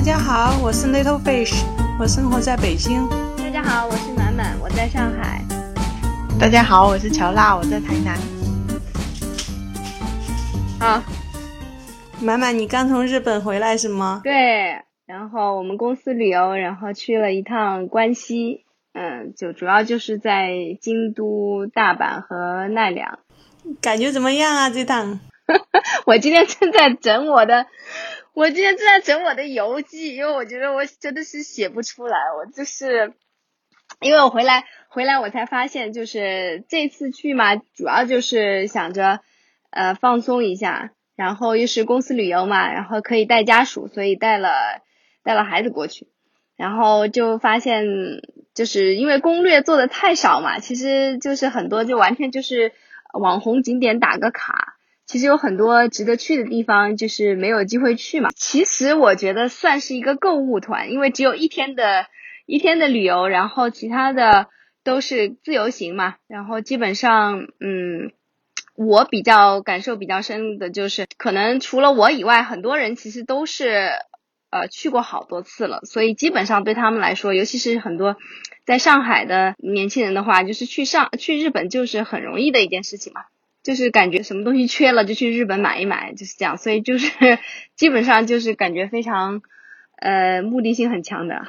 大家好，我是 Little Fish，我生活在北京。大家好，我是满满，我在上海。大家好，我是乔娜，我在台南。啊，满满，你刚从日本回来是吗？对，然后我们公司旅游，然后去了一趟关西，嗯，就主要就是在京都、大阪和奈良。感觉怎么样啊？这趟？我今天正在整我的。我今天正在整我的游记，因为我觉得我真的是写不出来。我就是，因为我回来回来，我才发现，就是这次去嘛，主要就是想着呃放松一下，然后又是公司旅游嘛，然后可以带家属，所以带了带了孩子过去，然后就发现，就是因为攻略做的太少嘛，其实就是很多就完全就是网红景点打个卡。其实有很多值得去的地方，就是没有机会去嘛。其实我觉得算是一个购物团，因为只有一天的一天的旅游，然后其他的都是自由行嘛。然后基本上，嗯，我比较感受比较深的就是，可能除了我以外，很多人其实都是呃去过好多次了，所以基本上对他们来说，尤其是很多在上海的年轻人的话，就是去上去日本就是很容易的一件事情嘛。就是感觉什么东西缺了就去日本买一买，就是这样，所以就是 基本上就是感觉非常，呃，目的性很强的。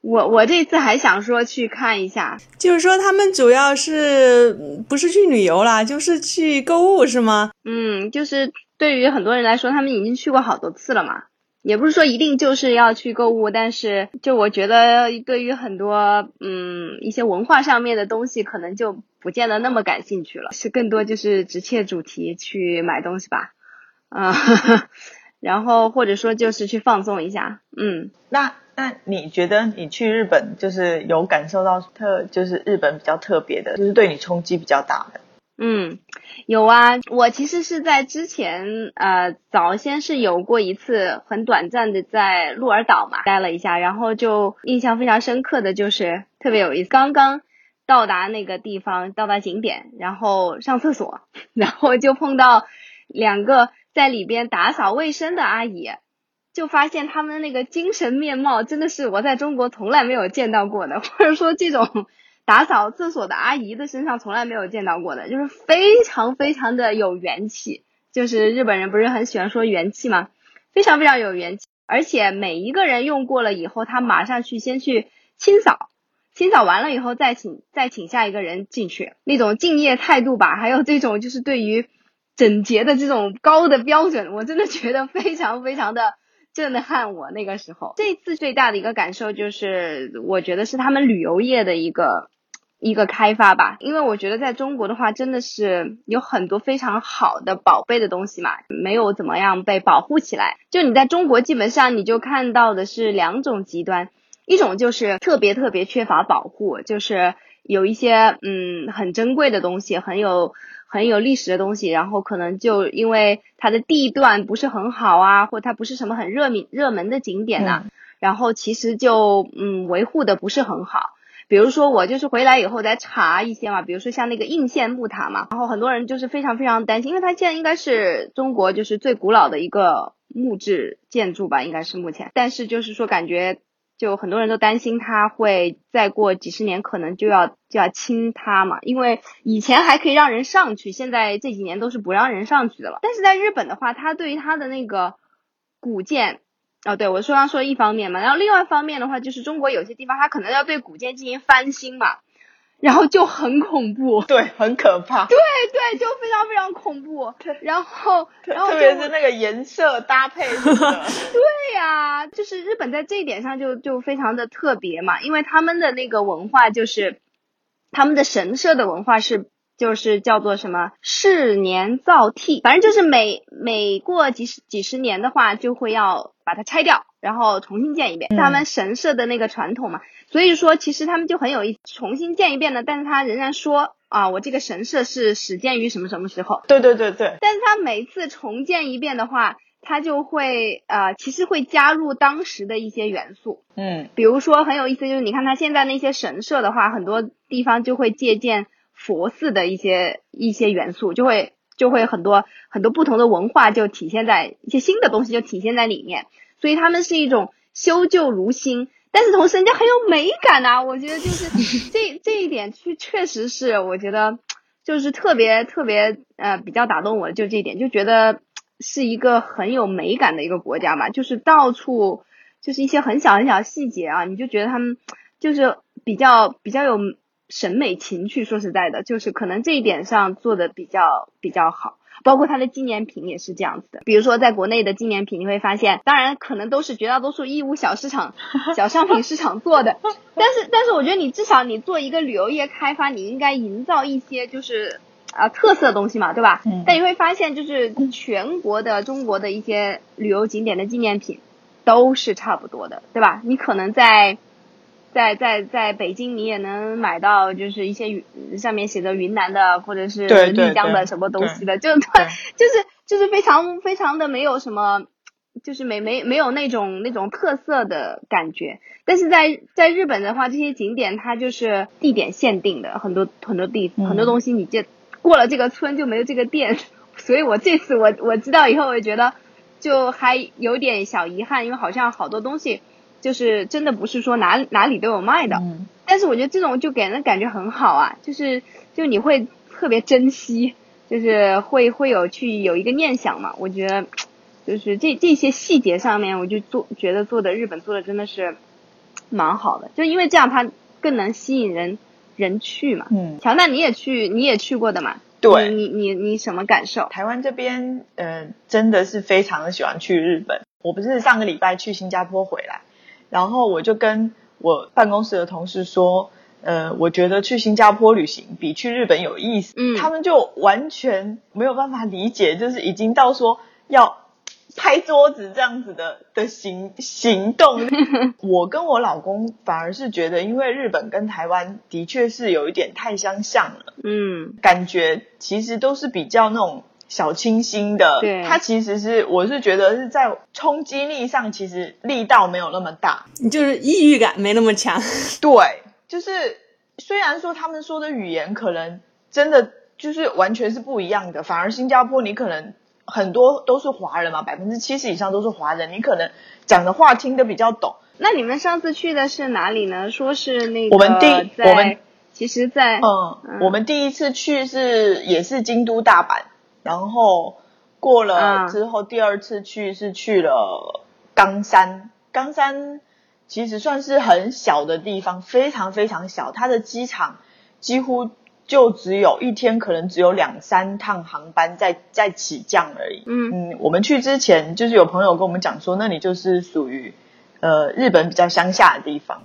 我我这次还想说去看一下，就是说他们主要是不是去旅游啦，就是去购物是吗？嗯，就是对于很多人来说，他们已经去过好多次了嘛。也不是说一定就是要去购物，但是就我觉得对于很多嗯一些文化上面的东西，可能就不见得那么感兴趣了，是更多就是直切主题去买东西吧，啊，然后或者说就是去放松一下，嗯，那那你觉得你去日本就是有感受到特就是日本比较特别的，就是对你冲击比较大的？嗯，有啊，我其实是在之前呃早先是有过一次很短暂的在鹿儿岛嘛待了一下，然后就印象非常深刻的就是特别有意思，刚刚到达那个地方到达景点，然后上厕所，然后就碰到两个在里边打扫卫生的阿姨，就发现他们那个精神面貌真的是我在中国从来没有见到过的，或者说这种。打扫厕所的阿姨的身上从来没有见到过的，就是非常非常的有元气。就是日本人不是很喜欢说元气吗？非常非常有元气，而且每一个人用过了以后，他马上去先去清扫，清扫完了以后再请再请下一个人进去，那种敬业态度吧，还有这种就是对于整洁的这种高的标准，我真的觉得非常非常的。震撼我那个时候，这次最大的一个感受就是，我觉得是他们旅游业的一个一个开发吧。因为我觉得在中国的话，真的是有很多非常好的宝贝的东西嘛，没有怎么样被保护起来。就你在中国，基本上你就看到的是两种极端，一种就是特别特别缺乏保护，就是有一些嗯很珍贵的东西，很有。很有历史的东西，然后可能就因为它的地段不是很好啊，或它不是什么很热名热门的景点呐，然后其实就嗯维护的不是很好。比如说我就是回来以后再查一些嘛，比如说像那个应县木塔嘛，然后很多人就是非常非常担心，因为它现在应该是中国就是最古老的一个木质建筑吧，应该是目前，但是就是说感觉。就很多人都担心它会再过几十年可能就要就要倾塌嘛，因为以前还可以让人上去，现在这几年都是不让人上去的了。但是在日本的话，它对于它的那个古建，哦，对我说刚说一方面嘛，然后另外一方面的话，就是中国有些地方它可能要对古建进行翻新嘛。然后就很恐怖，对，很可怕，对对，就非常非常恐怖。然后，然后特别是那个颜色搭配，对呀，就是日本在这一点上就就非常的特别嘛，因为他们的那个文化就是他们的神社的文化是就是叫做什么是年造替，反正就是每每过几十几十年的话就会要把它拆掉，然后重新建一遍，他们神社的那个传统嘛。所以说，其实他们就很有意思，重新建一遍呢，但是他仍然说啊，我这个神社是始建于什么什么时候？对对对对。但是他每次重建一遍的话，他就会呃，其实会加入当时的一些元素。嗯。比如说很有意思，就是你看他现在那些神社的话，很多地方就会借鉴佛寺的一些一些元素，就会就会很多很多不同的文化就体现在一些新的东西就体现在里面。所以他们是一种修旧如新，但是同时人家很有美感呐、我觉得就是 这这一点确确实是我觉得就是特别特别呃比较打动我的，就这一点，就觉得是一个很有美感的一个国家嘛，就是到处就是一些很小很小的细节啊，你就觉得他们就是比较比较有审美情趣。说实在的，就是可能这一点上做的比较比较好。包括它的纪念品也是这样子的，比如说在国内的纪念品，你会发现，当然可能都是绝大多数义乌小市场、小商品市场做的，但是但是我觉得你至少你做一个旅游业开发，你应该营造一些就是啊特色的东西嘛，对吧？嗯但你会发现，就是全国的中国的一些旅游景点的纪念品都是差不多的，对吧？你可能在在在在北京，你也能买到，就是一些云上面写着云南的或者是丽江的什么东西的，就对 就是就是非常非常的没有什么，就是没没没有那种那种特色的感觉。但是在在日本的话，这些景点它就是地点限定的，很多很多地、嗯很多东西你这过了这个村就没有这个店，所以我这次我我知道以后，我觉得就还有点小遗憾，因为好像好多东西就是真的不是说哪哪里都有卖的。嗯但是我觉得这种就给人的感觉很好啊，就是就你会特别珍惜，就是会会有去有一个念想嘛。我觉得就是这这些细节上面，我就做觉得做的日本做的真的是蛮好的，就因为这样它更能吸引人人去嘛。嗯，乔，娜你也去你也去过的嘛？对你你你你什么感受？台湾这边，呃，真的是非常的喜欢去日本。我不是上个礼拜去新加坡回来，然后我就跟我办公室的同事说，呃，我觉得去新加坡旅行比去日本有意思。嗯他们就完全没有办法理解，就是已经到说要拍桌子这样子的的行行动。我跟我老公反而是觉得，因为日本跟台湾的确是有一点太相像了。嗯感觉其实都是比较那种小清新的。对它其实是我是觉得是在冲击力上，其实力道没有那么大。就是抑郁感没那么强。对，就是虽然说他们说的语言可能真的就是完全是不一样的，反而新加坡你可能很多都是华人嘛，百分之七十以上都是华人，你可能讲的话听得比较懂。那你们上次去的是哪里呢？说是那个我们第我们其实在，嗯，嗯我们第一次去是也是京都、大阪，然后过了嗯之后，第二次去是去了冈山。冈山其实算是很小的地方，非常非常小，它的机场几乎就只有一天，可能只有两三趟航班在在起降而已。嗯嗯，我们去之前就是有朋友跟我们讲说，那里就是属于呃日本比较乡下的地方。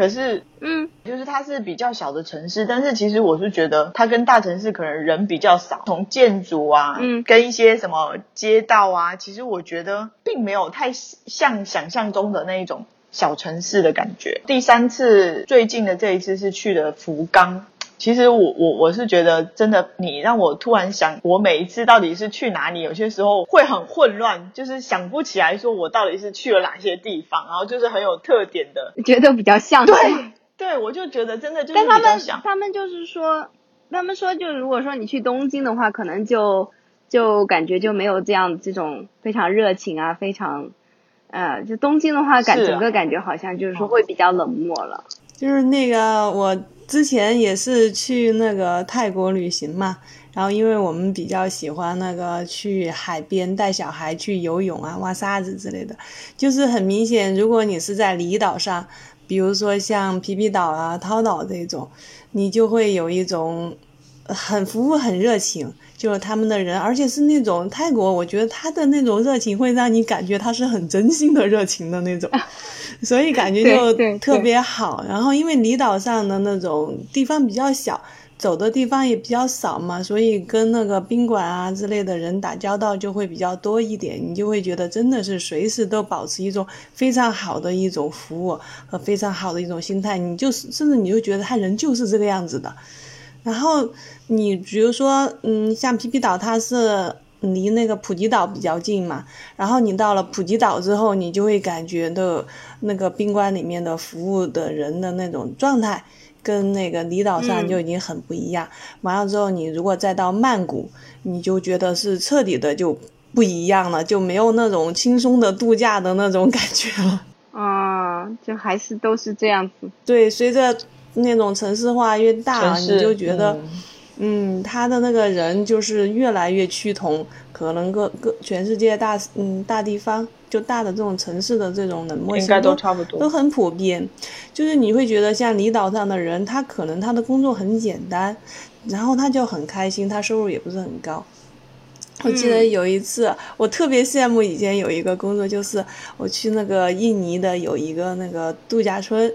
可是嗯就是它是比较小的城市，但是其实我是觉得它跟大城市可能人比较少，从建筑啊，嗯跟一些什么街道啊，其实我觉得并没有太像想象中的那一种小城市的感觉。第三次最近的这一次是去的福冈。其实我我我是觉得真的，你让我突然想，我每一次到底是去哪里，有些时候会很混乱，就是想不起来说我到底是去了哪些地方，然后就是很有特点的 觉得比较像。对 对，我就觉得真的就是但他们比较像。他们就是说，他们说就如果说你去东京的话，可能就就感觉就没有这样这种非常热情啊，非常呃，就东京的话感整个感觉好像就是说会比较冷漠了。就是那个我之前也是去那个泰国旅行嘛，然后因为我们比较喜欢那个去海边带小孩去游泳啊、挖沙子之类的，就是很明显，如果你是在离岛上，比如说像皮皮岛啊、涛岛这种，你就会有一种很服务很热情，就是他们的人，而且是那种泰国，我觉得他的那种热情会让你感觉他是很真心的热情的那种，所以感觉就特别好。然后因为离岛上的那种地方比较小，走的地方也比较少嘛，所以跟那个宾馆啊之类的人打交道就会比较多一点，你就会觉得真的是随时都保持一种非常好的一种服务和非常好的一种心态，你就是甚至你就觉得他人就是这个样子的。然后你比如说，嗯，像皮皮岛，它是离那个普吉岛比较近嘛，然后你到了普吉岛之后，你就会感觉到那个宾馆里面的服务的人的那种状态，跟那个离岛上嗯就已经很不一样。完了之后，你如果再到曼谷，你就觉得是彻底的就不一样了，就没有那种轻松的度假的那种感觉了。啊，就还是都是这样子。对，随着那种城市化越大，你就觉得，嗯，他的那个人就是越来越趋同，可能各各全世界大嗯大地方就大的这种城市的这种冷漠性都差不多，都很普遍。就是你会觉得像离岛上的人，他可能他的工作很简单，然后他就很开心，他收入也不是很高。我记得有一次，我特别羡慕以前有一个工作，就是我去那个印尼的有一个那个度假村，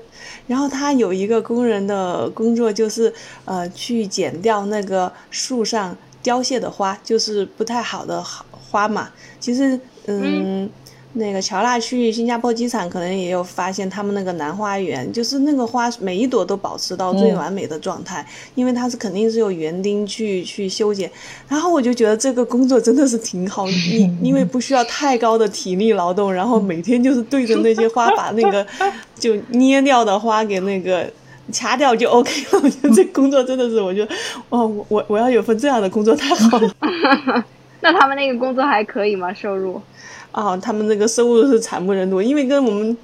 然后他有一个工人的工作就是呃去剪掉那个树上凋谢的花，就是不太好的花嘛。其实嗯。那个乔纳去新加坡机场，可能也有发现他们那个南花园，就是那个花每一朵都保持到最完美的状态，因为它是肯定是有园丁去去修剪。然后我就觉得这个工作真的是挺好，因 因为不需要太高的体力劳动，然后每天就是对着那些花把那个 就捏掉的花给那个掐掉就 OK 了。我觉得这工作真的是，我觉得哦，我我要有份这样的工作太好了。那他们那个工作还可以吗？收入？啊，他们这个收入是惨不忍睹，因为跟我们，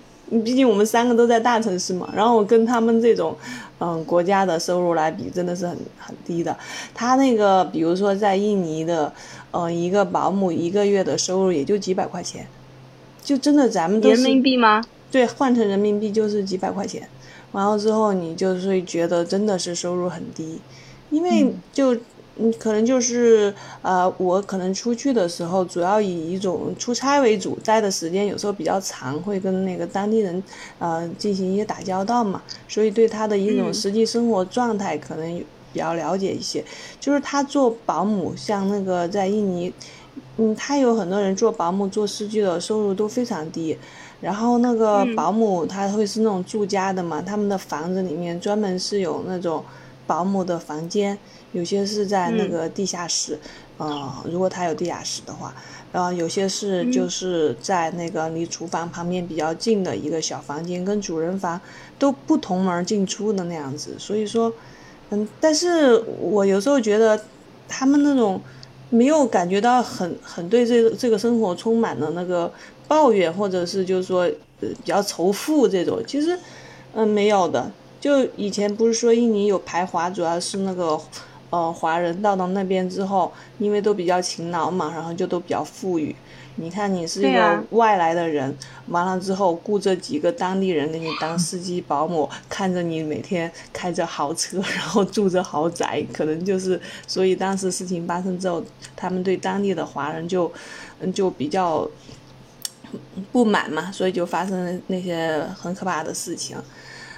毕竟我们三个都在大城市嘛，然后跟他们这种，嗯，国家的收入来比，真的是很很低的。他那个，比如说在印尼的，嗯，一个保姆一个月的收入也就几百块钱，就真的咱们都是人民币吗？对，换成人民币就是几百块钱，完了之后你就是觉得真的是收入很低，因为就。嗯，可能就是呃，我可能出去的时候，主要以一种出差为主，待的时间有时候比较长，会跟那个当地人呃进行一些打交道嘛，所以对他的一种实际生活状态可能比较了解一些。就是他做保姆，像那个在印尼，嗯，他有很多人做保姆做司机的收入都非常低，然后那个保姆他会是那种住家的嘛，他们的房子里面专门是有那种保姆的房间。有些是在那个地下室，呃，如果他有地下室的话，然后有些是就是在那个离厨房旁边比较近的一个小房间，跟主人房都不同门进出的那样子。所以说，嗯，但是我有时候觉得他们那种没有感觉到很很对这这个生活充满了那个抱怨，或者是就是说呃比较仇富这种，其实嗯没有的。就以前不是说印尼有排华，主要是那个。呃，华人到到那边之后，因为都比较勤劳嘛，然后就都比较富裕。你看，你是一个外来的人，完了之后雇这几个当地人给你当司机、保姆，看着你每天开着豪车，然后住着豪宅，可能就是，所以当时事情发生之后，他们对当地的华人就，嗯，就比较不满嘛，所以就发生了那些很可怕的事情。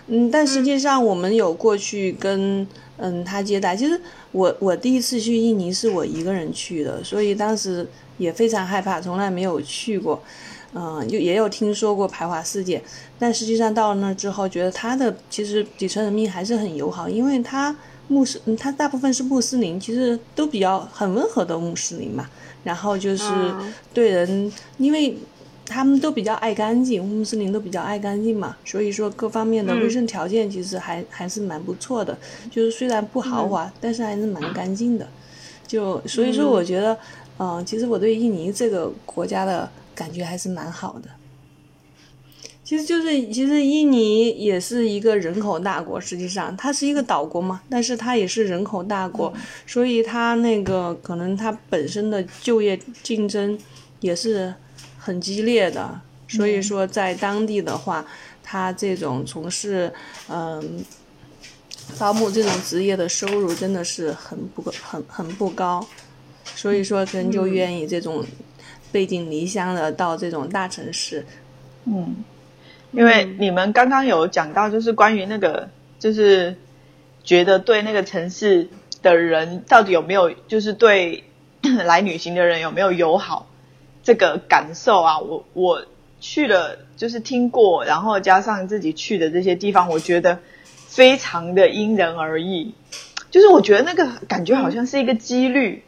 嗯，但实际上我们有过去跟嗯他接待，其实我我第一次去印尼是我一个人去的，所以当时也非常害怕，从来没有去过，嗯，就也有听说过排华事件，但实际上到了那之后，觉得他的其实底层人民还是很友好，因为他穆斯，他大部分是穆斯林，其实都比较很温和的穆斯林嘛，然后就是对人，因为。他们都比较爱干净，穆斯林都比较爱干净嘛，所以说各方面的卫生条件其实还还是蛮不错的。就是虽然不豪华，但是还是蛮干净的。就所以说，我觉得，嗯，其实我对印尼这个国家的感觉还是蛮好的。其实就是，其实印尼也是一个人口大国，实际上它是一个岛国嘛，但是它也是人口大国，所以它那个可能它本身的就业竞争也是。很激烈的，所以说在当地的话，他这种从事嗯保姆这种职业的收入真的是很不很很不高，所以说人就愿意这种背井离乡的到这种大城市。嗯，因为你们刚刚有讲到，就是关于那个，就是觉得对那个城市的人到底有没有，就是对 来旅行的人有没有友好。这个感受啊，我我去了，就是听过，然后加上自己去的这些地方，我觉得非常的因人而异。就是我觉得那个感觉好像是一个几率，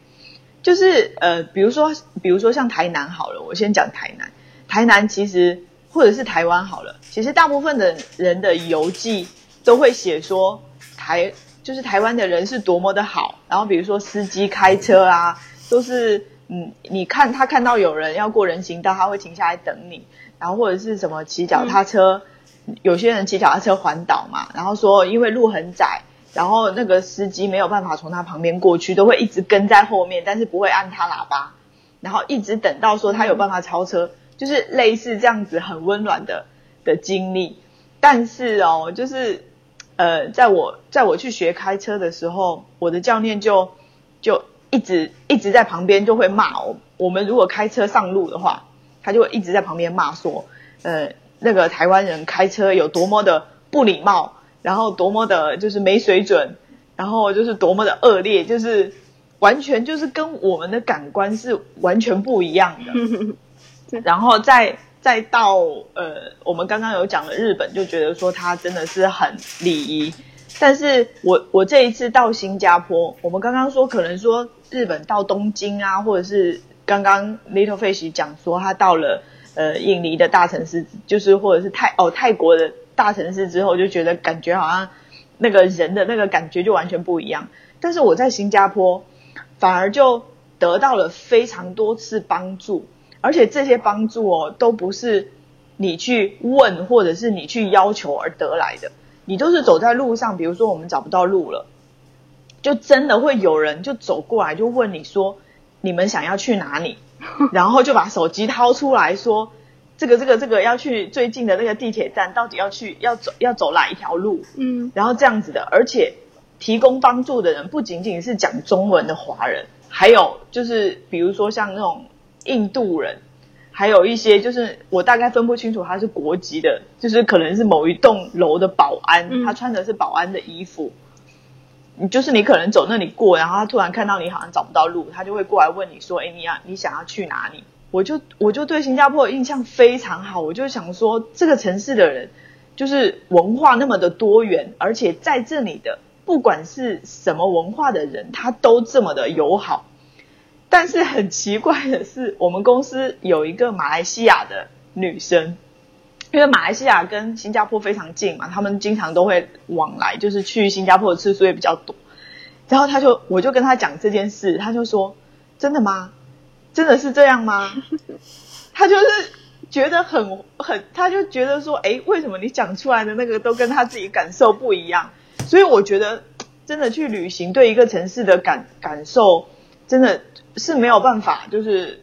就是呃，比如说，比如说像台南好了，我先讲台南。台南其实或者是台湾好了，其实大部分的人的游记都会写说台就是台湾的人是多么的好，然后比如说司机开车啊，都是。嗯，你看他看到有人要过人行道，他会停下来等你，然后或者是什么骑脚踏车，有些人骑脚踏车环岛嘛，然后说因为路很窄，然后那个司机没有办法从他旁边过去，都会一直跟在后面，但是不会按他喇叭，然后一直等到说他有办法超车，就是类似这样子很温暖的的经历。但是哦，就是呃，在我在我去学开车的时候，我的教练就就一直一直在旁边就会骂我。我们如果开车上路的话，他就会一直在旁边骂说，呃，那个台湾人开车有多么的不礼貌，然后多么的就是没水准，然后就是多么的恶劣，就是完全就是跟我们的感官是完全不一样的。然后再再到呃，我们刚刚有讲了日本，就觉得说他真的是很礼仪。但是我我这一次到新加坡，我们刚刚说可能说日本到东京啊，或者是刚刚 Little Fish 讲说他到了呃印尼的大城市，就是或者是泰哦泰国的大城市之后，就觉得感觉好像那个人的那个感觉就完全不一样。但是我在新加坡反而就得到了非常多次帮助。而且这些帮助哦，都不是你去问或者是你去要求而得来的，你都是走在路上，比如说我们找不到路了，就真的会有人就走过来就问你说你们想要去哪里，然后就把手机掏出来说这个这个这个要去最近的那个地铁站，到底要去要走要走哪一条路？嗯，然后这样子的，而且提供帮助的人不仅仅是讲中文的华人，还有就是比如说像那种。印度人，还有一些就是我大概分不清楚他是国籍的，就是可能是某一栋楼的保安，他穿的是保安的衣服。你就是你可能走那里过，然后他突然看到你好像找不到路，他就会过来问你说：“哎，你要你想要去哪里？”我就我就对新加坡印象非常好，我就想说这个城市的人就是文化那么的多元，而且在这里的不管是什么文化的人，他都这么的友好。但是很奇怪的是，我们公司有一个马来西亚的女生，因为马来西亚跟新加坡非常近嘛，他们经常都会往来，就是去新加坡的次数也比较多。然后他就，我就跟他讲这件事，他就说：“真的吗？真的是这样吗？”他就是觉得很很，他就觉得说：“哎，为什么你讲出来的那个都跟他自己感受不一样？”所以我觉得，真的去旅行对一个城市的感感受，真的。是没有办法，就是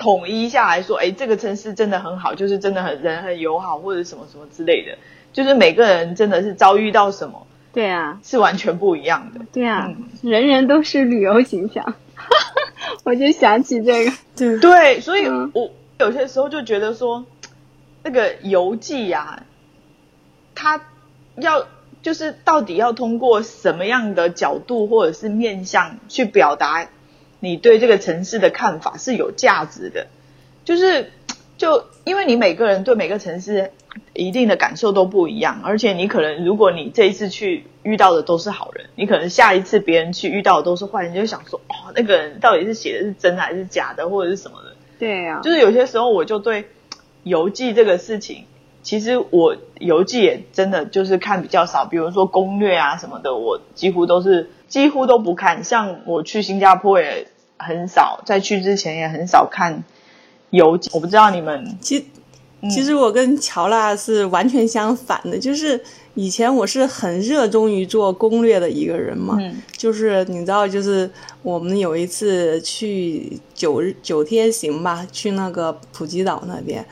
统一下来说，哎，这个城市真的很好，就是真的很人很友好，或者什么什么之类的，就是每个人真的是遭遇到什么，对啊，是完全不一样的。对啊，人人都是旅游形象，我就想起这个，对。对，所以我有些时候就觉得说，那个游记呀，它要就是到底要通过什么样的角度或者是面向去表达。你对这个城市的看法是有价值的，就是就因为你每个人对每个城市一定的感受都不一样，而且你可能如果你这一次去遇到的都是好人，你可能下一次别人去遇到的都是坏人，你就想说哦，那个人到底是写的是真的还是假的，或者是什么的？对呀，就是有些时候我就对邮寄这个事情，其实我邮寄也真的就是看比较少，比如说攻略啊什么的，我几乎都是。几乎都不看，像我去新加坡也很少，在去之前也很少看游记。我不知道你们，其其实我跟乔娜是完全相反的，就是以前我是很热衷于做攻略的一个人嘛，就是你知道，就是我们有一次去九日九天行吧，去那个普吉岛那边，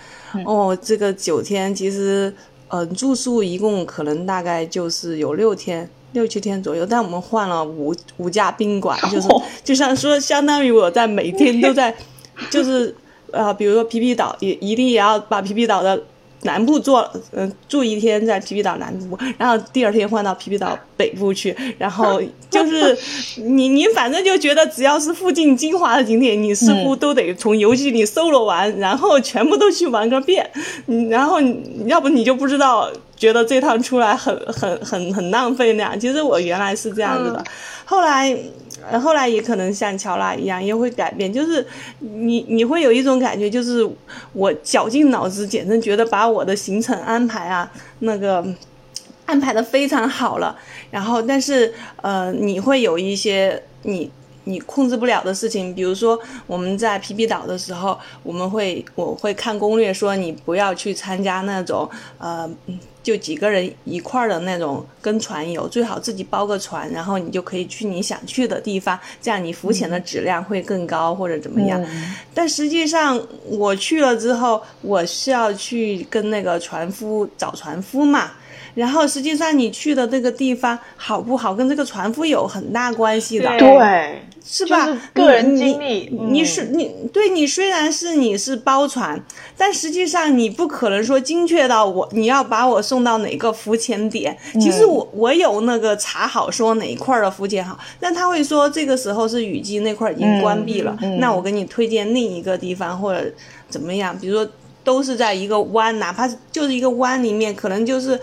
哦，这个九天其实，呃，住宿一共可能大概就是有六天。六七天左右，但我们换了五五家宾馆，就是就像说，相当于我在每天都在，就是呃，比如说皮皮岛，也一定也要把皮皮岛的。南部做，嗯，住一天在皮皮岛南部，然后第二天换到皮皮岛北部去，然后就是 你你反正就觉得只要是附近精华的景点，你似乎都得从游记里搜罗完，然后全部都去玩个遍，然后要不你就不知道，觉得这趟出来很很很很浪费那样。其实我原来是这样子的，后来。后来也可能像乔拉一样，也会改变。就是你你会有一种感觉，就是我绞尽脑汁，简直觉得把我的行程安排啊，那个安排的非常好了。然后，但是呃，你会有一些你你控制不了的事情，比如说我们在皮皮岛的时候，我们会我会看攻略说你不要去参加那种呃。就几个人一块儿的那种跟船游，最好自己包个船，然后你就可以去你想去的地方，这样你浮潜的质量会更高或者怎么样。但实际上我去了之后，我是要去跟那个船夫找船夫嘛。然后实际上你去的这个地方好不好，跟这个船夫有很大关系的，对，是吧？个人经历，你是你对你虽然是你是包船，但实际上你不可能说精确到我你要把我送到哪个浮潜点。其实我我有那个查好说哪一块的浮潜好，但他会说这个时候是雨季，那块已经关闭了，那我给你推荐另一个地方或者怎么样？比如说都是在一个湾，哪怕就是一个湾里面，可能就是。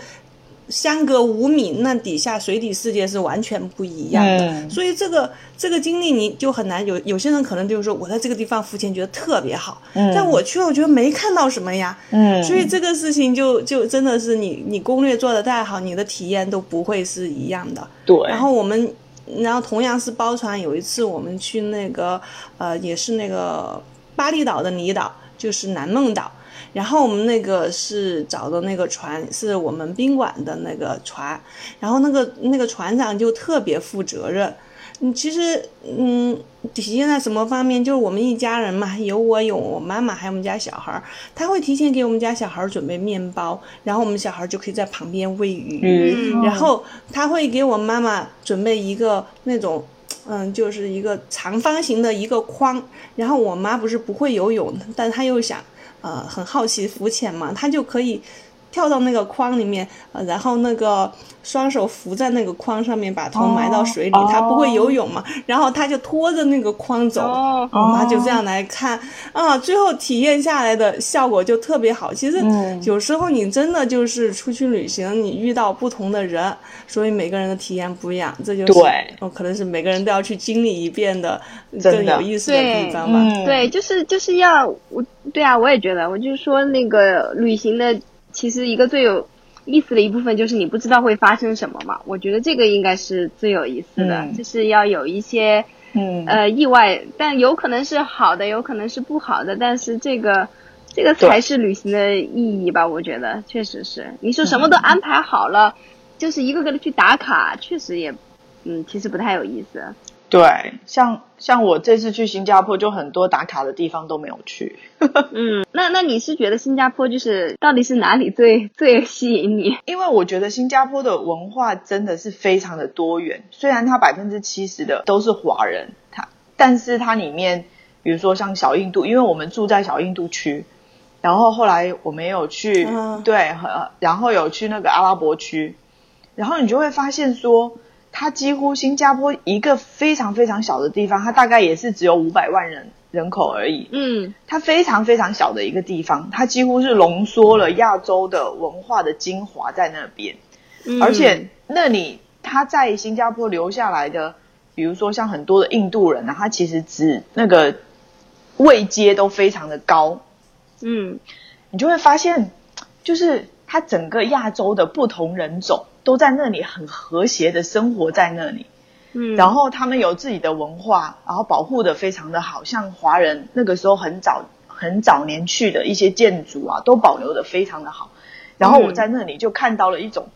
相隔五米，那底下水底世界是完全不一样的，所以这个这个经历你就很难有。有些人可能就是说我在这个地方浮潜觉得特别好，但我去了我觉得没看到什么呀，所以这个事情就就真的是你你攻略做的再好，你的体验都不会是一样的。对。然后我们，然后同样是包船，有一次我们去那个呃也是那个巴厘岛的离岛，就是南梦岛。然后我们那个是找的那个船，是我们宾馆的那个船，然后那个那个船长就特别负责任。嗯，其实嗯，体现在什么方面？就是我们一家人嘛，有我有我妈妈，还有我们家小孩儿，他会提前给我们家小孩儿准备面包，然后我们小孩儿就可以在旁边喂鱼。然后他会给我妈妈准备一个那种，嗯，就是一个长方形的一个筐。然后我妈不是不会游泳，但她又想。呃，很好奇浮潜嘛，他就可以跳到那个筐里面，呃，然后那个。双手扶在那个筐上面，把头埋到水里，他不会游泳嘛，然后他就拖着那个筐走，我妈就这样来看。啊，最后体验下来的效果就特别好。其实有时候你真的就是出去旅行，你遇到不同的人，所以每个人的体验不一样，这就是哦，可能是每个人都要去经历一遍的更有意思的地方吧。对，就是就是要我，对啊，我也觉得，我就是说那个旅行的，其实一个最有。意思的一部分就是你不知道会发生什么嘛？我觉得这个应该是最有意思的，就是要有一些，嗯，呃，意外，但有可能是好的，有可能是不好的，但是这个，这个才是旅行的意义吧？我觉得确实是。你说什么都安排好了，就是一个个的去打卡，确实也，嗯，其实不太有意思。对，像像我这次去新加坡，就很多打卡的地方都没有去。嗯，那那你是觉得新加坡就是到底是哪里最最吸引你？因为我觉得新加坡的文化真的是非常的多元，虽然它百分之七十的都是华人，它但是它里面，比如说像小印度，因为我们住在小印度区，然后后来我们有去，对，然后有去那个阿拉伯区，然后你就会发现说。它几乎新加坡一个非常非常小的地方，它大概也是只有五百万人人口而已。嗯，它非常非常小的一个地方，它几乎是浓缩了亚洲的文化的精华在那边。嗯，而且那里他在新加坡留下来的，比如说像很多的印度人啊，他其实只那个位阶都非常的高。嗯，你就会发现，就是它整个亚洲的不同人种。都在那里很和谐的生活在那里，嗯，然后他们有自己的文化，然后保护的非常的好，像华人那个时候很早很早年去的一些建筑啊，都保留的非常的好。然后我在那里就看到了一种，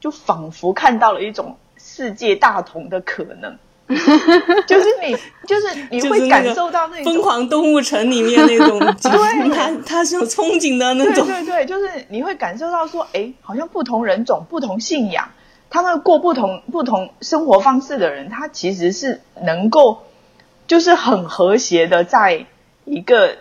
就仿佛看到了一种世界大同的可能。就是你，就是你会感受到那种疯狂动物城里面那种，对，他他是有憧憬的那种，对对对，就是你会感受到说，哎，好像不同人种、不同信仰，他们过不同不同生活方式的人，他其实是能够，就是很和谐的，在一个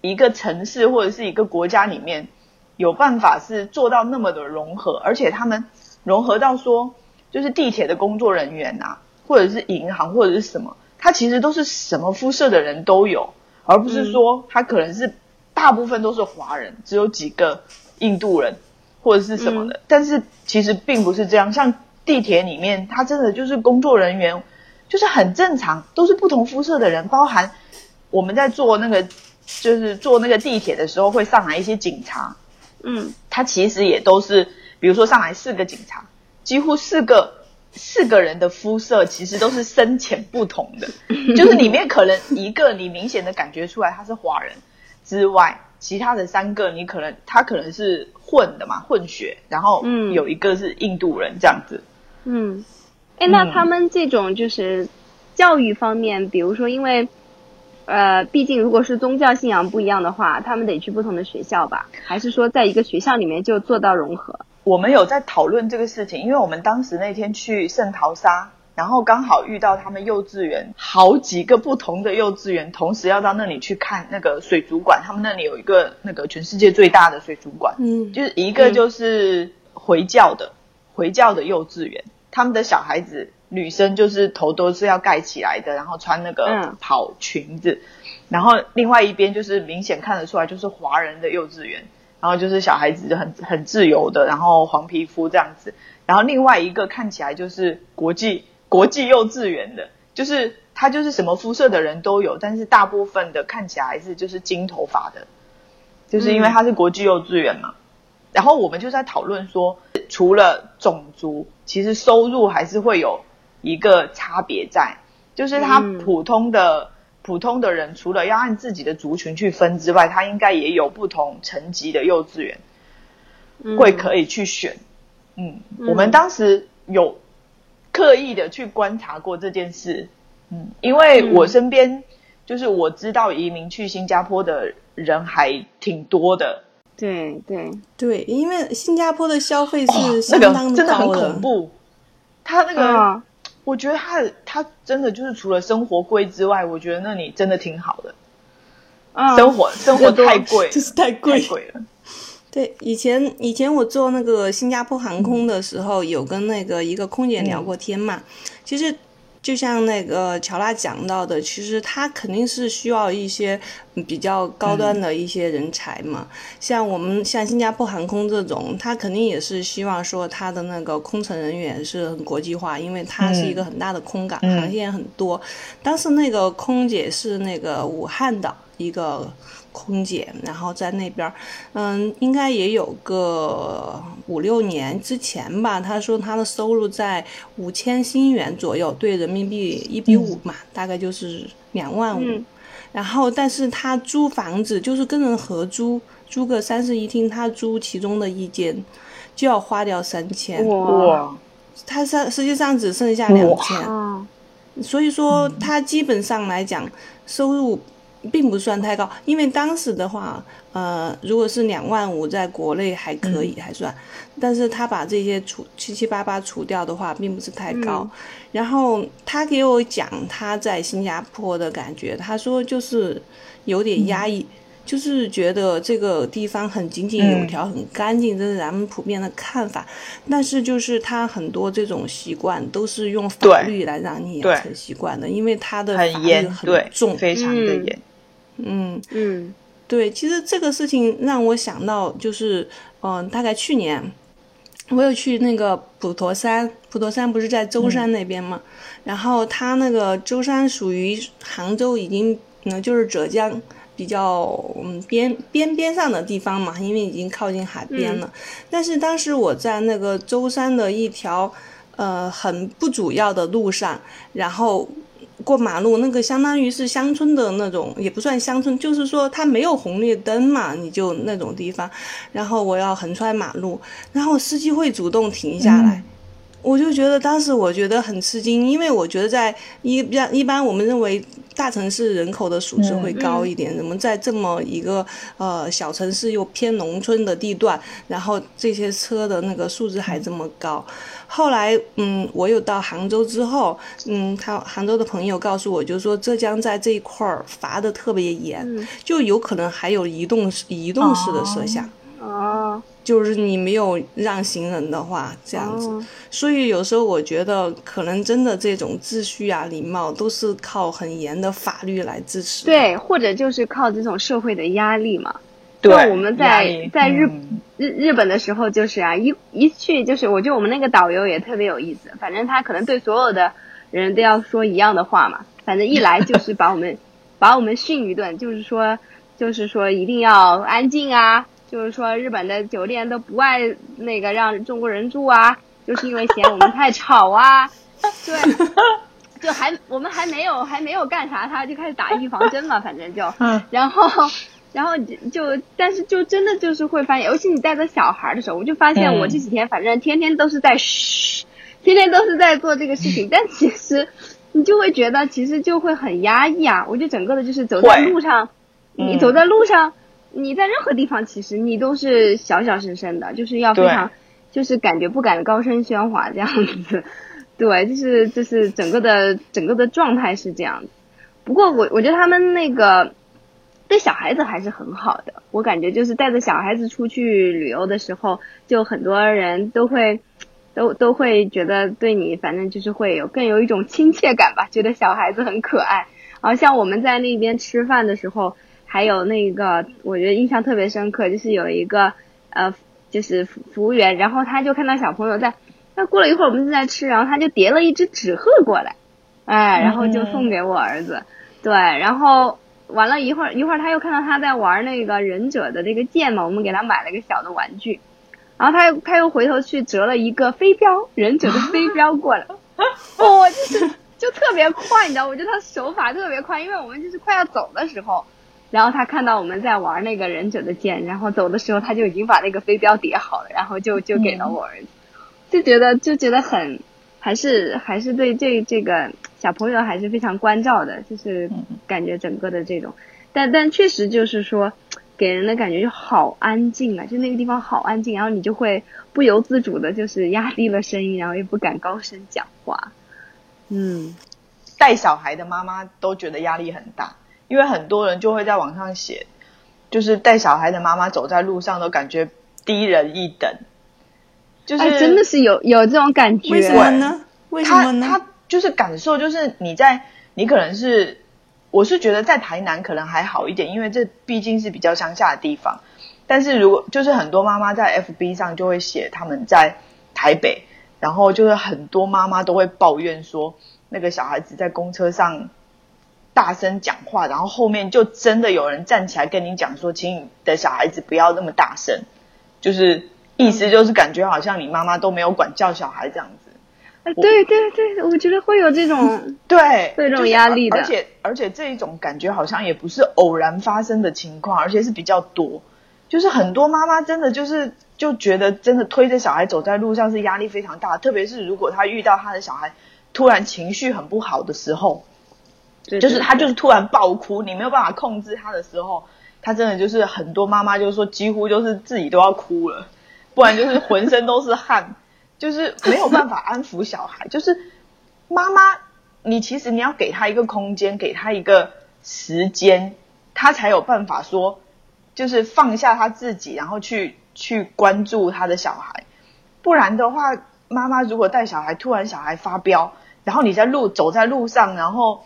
一个城市或者是一个国家里面，有办法是做到那么的融合，而且他们融合到说，就是地铁的工作人员呐。或者是银行或者是什么，他其实都是什么肤色的人都有，而不是说他可能是大部分都是华人，只有几个印度人或者是什么的。但是其实并不是这样，像地铁里面，他真的就是工作人员，就是很正常，都是不同肤色的人。包含我们在坐那个，就是坐那个地铁的时候，会上来一些警察，嗯，他其实也都是，比如说上来四个警察，几乎四个。四个人的肤色其实都是深浅不同的，就是里面可能一个你明显的感觉出来他是华人之外，其他的三个你可能他可能是混的嘛，混血，然后嗯有一个是印度人这样子。嗯，哎，那嗯他们这种就是教育方面，比如说，因为呃，毕竟如果是宗教信仰不一样的话，他们得去不同的学校吧？还是说在一个学校里面就做到融合？我们有在讨论这个事情，因为我们当时那天去圣淘沙，然后刚好遇到他们幼稚园好几个不同的幼稚园，同时要到那里去看那个水族馆。他们那里有一个那个全世界最大的水族馆，嗯，就是一个就是回教的、回教的幼稚园，他们的小孩子女生就是头都是要盖起来的，然后穿那个嗯。跑裙子，然后另外一边就是明显看得出来就是华人的幼稚园，然后就是小孩子就很很自由的，然后黄皮肤这样子，然后另外一个看起来就是国际国际幼稚园的，就是他就是什么肤色的人都有，但是大部分的看起来还是就是金头发的，就是因为他是国际幼稚园嘛。然后我们就在讨论说，除了种族，其实收入还是会有一个差别在，就是他嗯普通的、普通的人，除了要按自己的族群去分之外，他应该也有不同层级的幼稚园嗯会可以去选。嗯，嗯我们当时有刻意的去观察过这件事。嗯，因为我身边、就是我知道移民去新加坡的人还挺多的。对对，对，因为新加坡的消费哦是那相当个真的很恐怖。他那个，啊我觉得他的他真的就是除了生活贵之外，我觉得那里真的挺好的。啊，生活生活太贵，就是太贵太贵了。对，以前以前我坐那个新加坡航空的时候，有跟那个一个空姐聊过天嘛。其实就像那个乔拉讲到的，其实他肯定是需要一些嗯比较高端的一些人才嘛。像我们像新加坡航空这种，他肯定也是希望说他的那个空乘人员是很国际化，因为它是一个很大的空港，嗯航线很多。当时那个空姐是那个武汉的一个空姐，然后在那边儿，嗯，应该也有个五六年之前吧。她说她的收入在五千新元左右，对人民币一比五嘛，大概就是两万五。嗯然后，但是她租房子就是跟人合租，租个三室一厅，她租其中的一间就要花掉三千，哇哇，她实实际上只剩下两哇千。啊，所以说，他基本上来讲，收入并不算太高。因为当时的话，呃，如果是两万五，在国内还可以，还算。但是他把这些除七七八八除掉的话，并不是太高。然后他给我讲他在新加坡的感觉，他说就是有点压抑。就是觉得这个地方很井井有条、很干净，这是咱们普遍的看法。但是就是他很多这种习惯都是用法律来让你养成习惯的，因为他的法律很严，很对，重。非常的嗯严。嗯，嗯对，其实这个事情让我想到，就是嗯、大概去年我有去那个普陀山，普陀山不是在舟山那边嘛？然后它那个舟山属于杭州，已经嗯就是浙江比较嗯边边边上的地方嘛，因为已经靠近海边了。但是当时我在那个舟山的一条呃很不主要的路上，然后过马路，那个相当于是乡村的那种，也不算乡村，就是说它没有红绿灯嘛，你就那种地方，然后我要横穿马路，然后司机会主动停下来。我就觉得当时我觉得很吃惊，因为我觉得在一比一般，我们认为大城市人口的素质会高一点，怎么在这么一个呃小城市又偏农村的地段，然后这些车的那个素质还这么高？后来嗯，我有到杭州之后，嗯，他杭州的朋友告诉我，就说浙江在这一块儿罚的特别严，就有可能还有移动移动式的摄像。哦。就是你没有让行人的话，这样子，哦。所以有时候我觉得可能真的这种秩序啊、礼貌都是靠很严的法律来支持。，对，或者就是靠这种社会的压力嘛。对，那我们在在日嗯日日本的时候，就是啊，一一去就是，我觉得我们那个导游也特别有意思。反正他可能对所有的人都要说一样的话嘛。反正一来就是把我们 把我们训一顿，就是说就是说一定要安静啊，就是说日本的酒店都不爱那个让中国人住啊，就是因为嫌我们太吵啊，对，就还我们还没有还没有干啥，他就开始打预防针嘛，反正就，然后然后就但是就真的就是会发现，尤其你带着小孩的时候，我就发现我这几天反正天天都是在嘘，天天都是在做这个事情，但其实你就会觉得其实就会很压抑啊，我就整个的就是走在路上，你走在路上。你在任何地方，其实你都是小小声声的，就是要非常，就是感觉不敢高声喧哗这样子，对，就是就是整个的整个的状态是这样子。不过我我觉得他们那个对小孩子还是很好的，我感觉就是带着小孩子出去旅游的时候，就很多人都会都都会觉得对你，反正就是会有更有一种亲切感吧，觉得小孩子很可爱。然后像我们在那边吃饭的时候。还有那个，我觉得印象特别深刻，就是有一个呃，就是服服务员，然后他就看到小朋友在，那过了一会儿我们正在吃，然后他就叠了一只纸鹤过来，哎，然后就送给我儿子，对，然后完了一会儿一会儿他又看到他在玩那个忍者的那个剑嘛，我们给他买了个小的玩具，然后他又他又回头去折了一个飞镖，忍者的飞镖过来，哦，就是就特别快，你知道，我觉得他手法特别快，因为我们就是快要走的时候。然后他看到我们在玩那个忍者的剑，然后走的时候他就已经把那个飞镖叠好了，然后就就给了我儿子，就觉得就觉得很，还是还是对这这个小朋友还是非常关照的，就是感觉整个的这种，但但确实就是说，给人的感觉就好安静啊，就那个地方好安静，然后你就会不由自主的就是压低了声音，然后也不敢高声讲话，嗯，带小孩的妈妈都觉得压力很大。因为很多人就会在网上写，就是带小孩的妈妈走在路上都感觉低人一等，就是真的是有有这种感觉。为什么呢？为什么呢？他就是感受，就是你在你可能是，我是觉得在台南可能还好一点，因为这毕竟是比较乡下的地方。但是如果就是很多妈妈在 FB 上就会写他们在台北，然后就是很多妈妈都会抱怨说，那个小孩子在公车上。大声讲话，然后后面就真的有人站起来跟你讲说：“请你的小孩子不要那么大声。”就是意思就是感觉好像你妈妈都没有管教小孩这样子。哎，对对对，我觉得会有这种 对这种压力的，而且而且这一种感觉好像也不是偶然发生的情况，而且是比较多。就是很多妈妈真的就是就觉得真的推着小孩走在路上是压力非常大，特别是如果他遇到他的小孩突然情绪很不好的时候。就是他就是突然爆哭，你没有办法控制他的时候，他真的就是很多妈妈就是说几乎就是自己都要哭了，不然就是浑身都是汗，就是没有办法安抚小孩。就是妈妈，你其实你要给他一个空间，给他一个时间，他才有办法说，就是放下他自己，然后去去关注他的小孩。不然的话，妈妈如果带小孩，突然小孩发飙，然后你在路走在路上，然后。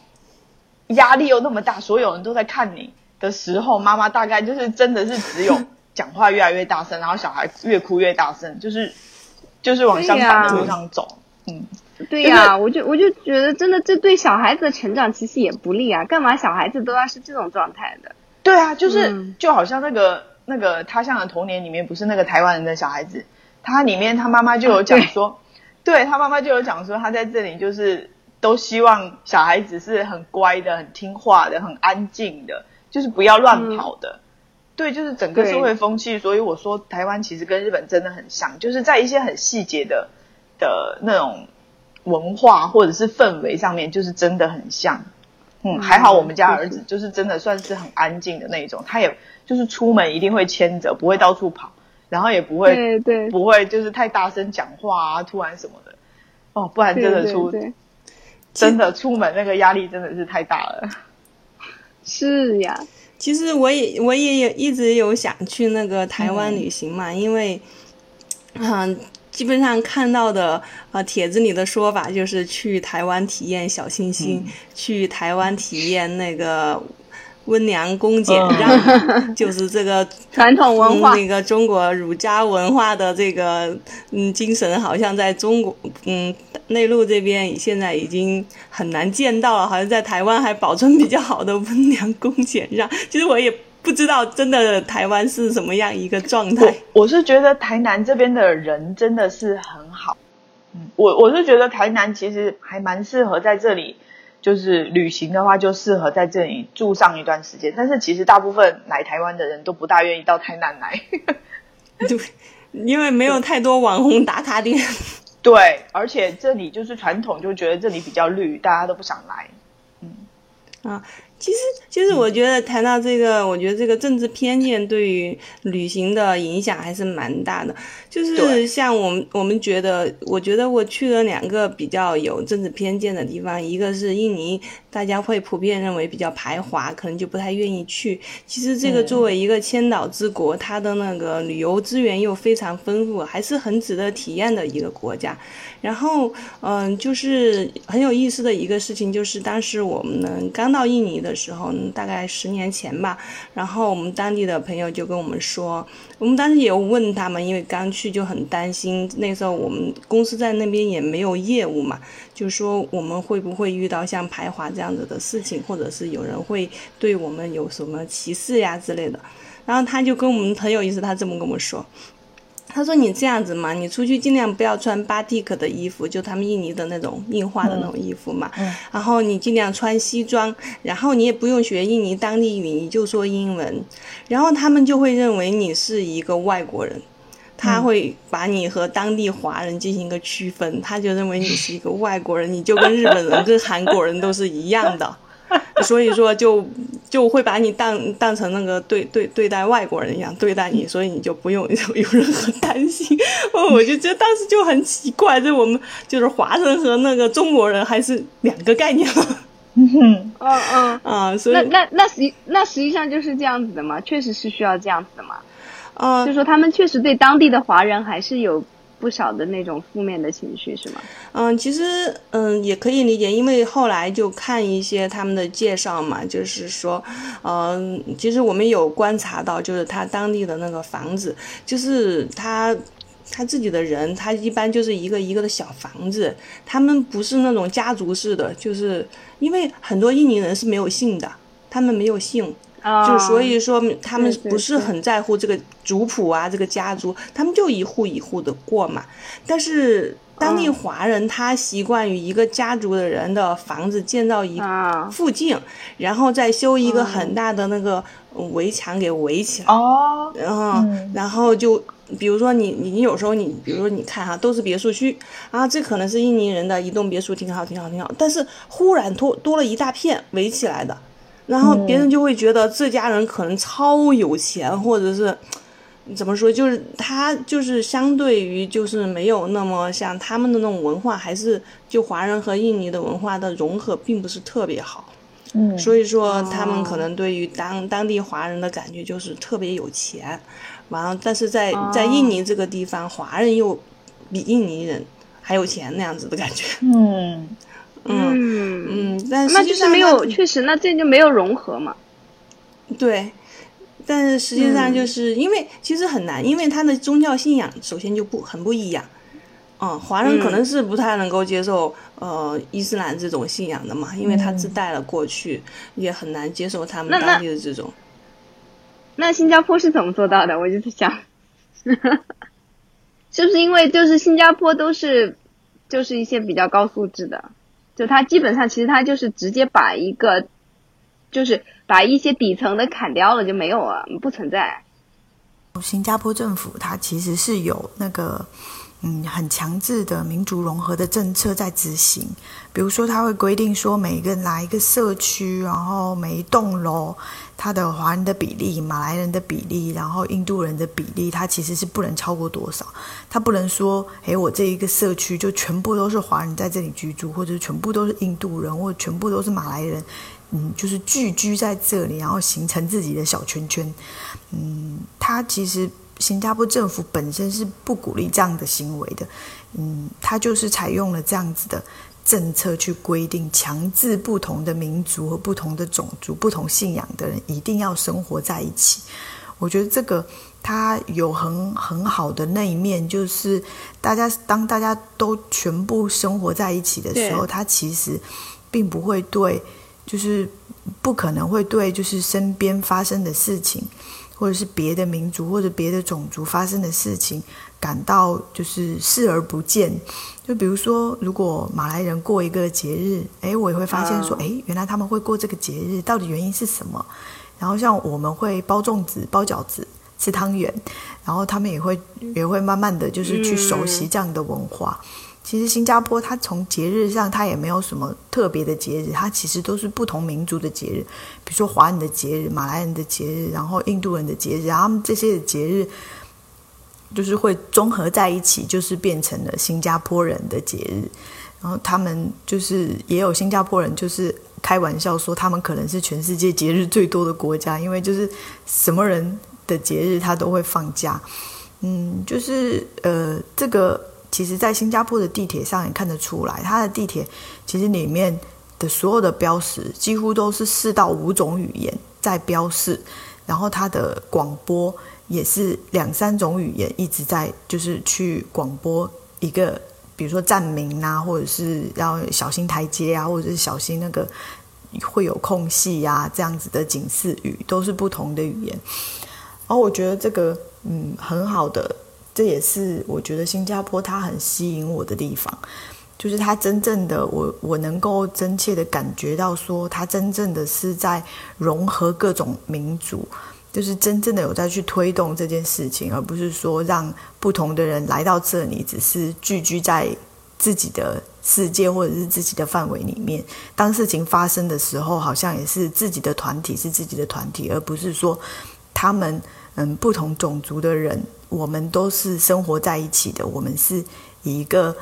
压力又那么大，所有人都在看你的时候，妈妈大概就是真的是只有讲话越来越大声，然后小孩越哭越大声，就是就是往相反的路上走。嗯，对呀，我就我就觉得真的这对小孩子的成长其实也不利啊！干嘛小孩子都要是这种状态的？对啊，就是就好像那个那个他像的童年里面，不是那个台湾人的小孩子，他里面他妈妈就有讲说，对他妈妈就有讲说，他在这里就是。都希望小孩子是很乖的、很听话的、很安静的，就是不要乱跑的。对，就是整个社会风气。所以我说，台湾其实跟日本真的很像，就是在一些很细节的的那种文化或者是氛围上面，就是真的很像。嗯，还好我们家儿子就是真的算是很安静的那种，他也就是出门一定会牵着，不会到处跑，然后也不会对对不会就是太大声讲话啊，突然什么的。哦，不然真的出。真的出门那个压力真的是太大了，是呀。其实我也我也有一直有想去那个台湾旅行嘛，因为，嗯，基本上看到的啊帖子里的说法就是去台湾体验小清新，去台湾体验那个。温良恭俭让，就是这个 传统文化，那个中国儒家文化的这个嗯精神，好像在中国嗯内陆这边现在已经很难见到了，好像在台湾还保存比较好的温良恭俭让。其实我也不知道真的台湾是什么样一个状态。我是觉得台南这边的人真的是很好，嗯，我我是觉得台南其实还蛮适合在这里，就是旅行的话就适合在这里住上一段时间。但是其实大部分来台湾的人都不大愿意到台南来，对，因为没有太多网红打卡点。对，而且这里就是传统，就觉得这里比较绿，大家都不想来。嗯，啊。其实，其实我觉得谈到这个，我觉得这个政治偏见对于旅行的影响还是蛮大的。就是像我们，我们觉得，我觉得我去了两个比较有政治偏见的地方，一个是印尼，大家会普遍认为比较排华，可能就不太愿意去。其实这个作为一个千岛之国，它的那个旅游资源又非常丰富，还是很值得体验的一个国家。然后，嗯，就是很有意思的一个事情，就是当时我们刚到印尼的时候，大概十年前吧。然后我们当地的朋友就跟我们说，我们当时也有问他们，因为刚去就很担心。那时候我们公司在那边也没有业务嘛，就说我们会不会遇到像排华这样子的事情，或者是有人会对我们有什么歧视呀之类的。然后他就跟我们很有意思，他这么跟我们说。他说：“你这样子嘛，你出去尽量不要穿巴蒂克的衣服，就他们印尼的那种印花的那种衣服嘛。然后你尽量穿西装，然后你也不用学印尼当地语，你就说英文。然后他们就会认为你是一个外国人，他会把你和当地华人进行一个区分，他就认为你是一个外国人，你就跟日本人、跟韩国人都是一样的。”所以说，就就会把你当当成那个对对对待外国人一样对待你，所以你就不用有 有任何担心。我就觉得当时就很奇怪，这我们就是华人和那个中国人还是两个概念嗯嗯啊，所以那那那实那实际上就是这样子的嘛，确实是需要这样子的嘛。啊，就说他们确实对当地的华人还是有。不少的那种负面的情绪是吗？嗯，其实嗯也可以理解，因为后来就看一些他们的介绍嘛，就是说，嗯，其实我们有观察到，就是他当地的那个房子，就是他他自己的人，他一般就是一个一个的小房子，他们不是那种家族式的，就是因为很多印尼人是没有姓的，他们没有姓。就所以说，他们不是很在乎这个族谱啊，这个家族，他们就一户一户的过嘛。但是当地华人他习惯于一个家族的人的房子建造一附近，然后再修一个很大的那个围墙给围起来。哦，然后然后就比如说你你有时候你比如说你看哈，都是别墅区啊，这可能是印尼人的一栋别墅，挺好挺好挺好。但是忽然多多了一大片围起来的。然后别人就会觉得这家人可能超有钱，或者是怎么说，就是他就是相对于就是没有那么像他们的那种文化，还是就华人和印尼的文化的融合并不是特别好。嗯，所以说他们可能对于当当地华人的感觉就是特别有钱，完了，但是在在印尼这个地方，华人又比印尼人还有钱那样子的感觉。嗯。嗯嗯，但那就是没有，确实，那这就没有融合嘛。对，但是实际上就是因为其实很难，因为他的宗教信仰首先就不很不一样。嗯，华人可能是不太能够接受呃伊斯兰这种信仰的嘛，因为他自带了过去，也很难接受他们当地的这种。那新加坡是怎么做到的？我就在想，是不是因为就是新加坡都是就是一些比较高素质的？就他基本上，其实他就是直接把一个，就是把一些底层的砍掉了，就没有了，不存在。新加坡政府它其实是有那个。嗯，很强制的民族融合的政策在执行，比如说，它会规定说，每个哪一个社区，然后每一栋楼，它的华人的比例、马来人的比例，然后印度人的比例，它其实是不能超过多少。它不能说，诶，我这一个社区就全部都是华人在这里居住，或者全部都是印度人，或者全部都是马来人，嗯，就是聚居在这里，然后形成自己的小圈圈。嗯，它其实。新加坡政府本身是不鼓励这样的行为的，嗯，他就是采用了这样子的政策去规定，强制不同的民族和不同的种族、不同信仰的人一定要生活在一起。我觉得这个它有很很好的那一面，就是大家当大家都全部生活在一起的时候，它其实并不会对，就是不可能会对，就是身边发生的事情。或者是别的民族或者别的种族发生的事情，感到就是视而不见。就比如说，如果马来人过一个节日，哎，我也会发现说，哎，原来他们会过这个节日，到底原因是什么？然后像我们会包粽子、包饺子、吃汤圆，然后他们也会也会慢慢的就是去熟悉这样的文化。其实新加坡它从节日上它也没有什么特别的节日，它其实都是不同民族的节日，比如说华人的节日、马来人的节日，然后印度人的节日，然后这些的节日。就是会综合在一起，就是变成了新加坡人的节日。然后他们就是也有新加坡人，就是开玩笑说他们可能是全世界节日最多的国家，因为就是什么人的节日他都会放假。嗯，就是呃，这个其实，在新加坡的地铁上也看得出来，它的地铁其实里面的所有的标识几乎都是四到五种语言在标示，然后它的广播。也是两三种语言一直在，就是去广播一个，比如说站名啊，或者是要小心台阶啊，或者是小心那个会有空隙呀，这样子的警示语都是不同的语言。然后我觉得这个嗯很好的，这也是我觉得新加坡它很吸引我的地方，就是它真正的我我能够真切的感觉到说，它真正的是在融合各种民族。就是真正的有在去推动这件事情，而不是说让不同的人来到这里，只是聚居在自己的世界或者是自己的范围里面。当事情发生的时候，好像也是自己的团体是自己的团体，而不是说他们嗯不同种族的人，我们都是生活在一起的，我们是一个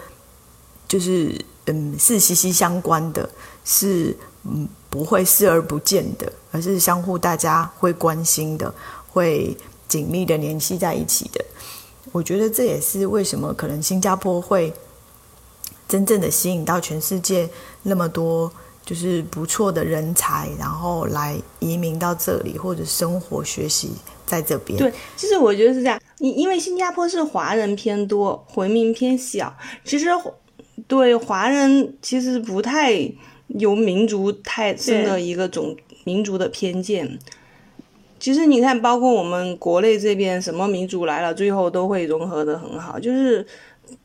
就是嗯是息息相关的，是嗯。不会视而不见的，而是相互大家会关心的，会紧密的联系在一起的。我觉得这也是为什么可能新加坡会真正的吸引到全世界那么多就是不错的人才，然后来移民到这里或者生活学习在这边。对，其实我觉得是这样。因因为新加坡是华人偏多，回民偏小，其实对华人其实不太。有民族太深的一个种民族的偏见，其实你看，包括我们国内这边什么民族来了，最后都会融合的很好，就是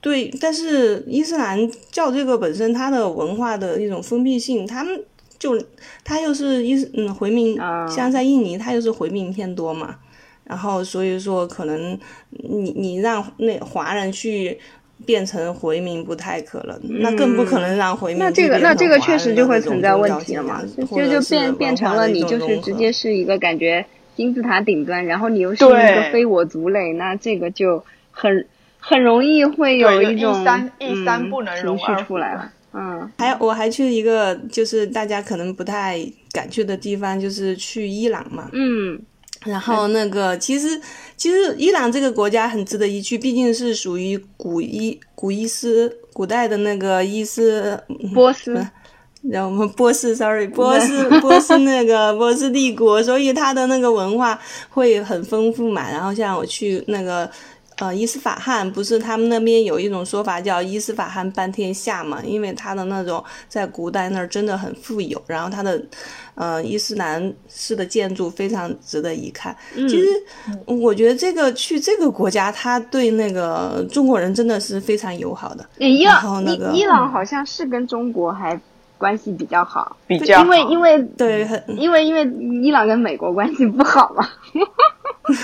对。但是伊斯兰教这个本身它的文化的一种封闭性，他们就他又是伊斯嗯回民，像在印尼，他又是回民偏多嘛，然后所以说可能你你让那华人去。变成回民不太可能，那更不可能让回民。那这个那这个确实就会存在问题了嘛？就就变变成了你就是直接是一个感觉金字塔顶端，然后你又是一个非我族类，那这个就很很容易会有一种一三不能情绪出来了。嗯，还有我还去一个就是大家可能不太敢去的地方，就是去伊朗嘛。嗯。然后那个，其实其实伊朗这个国家很值得一去，毕竟是属于古伊古伊斯古代的那个伊斯波斯，然后我们波斯，sorry，波斯波斯那个波斯帝国，所以它的那个文化会很丰富嘛。然后像我去那个。呃，伊斯法罕不是他们那边有一种说法叫伊斯法罕半天下嘛？因为他的那种在古代那儿真的很富有，然后他的呃伊斯兰式的建筑非常值得一看。其实我觉得这个去这个国家，他对那个中国人真的是非常友好的。伊朗那个伊朗好像是跟中国还关系比较好，比较因为因为对，因为因为伊朗跟美国关系不好嘛。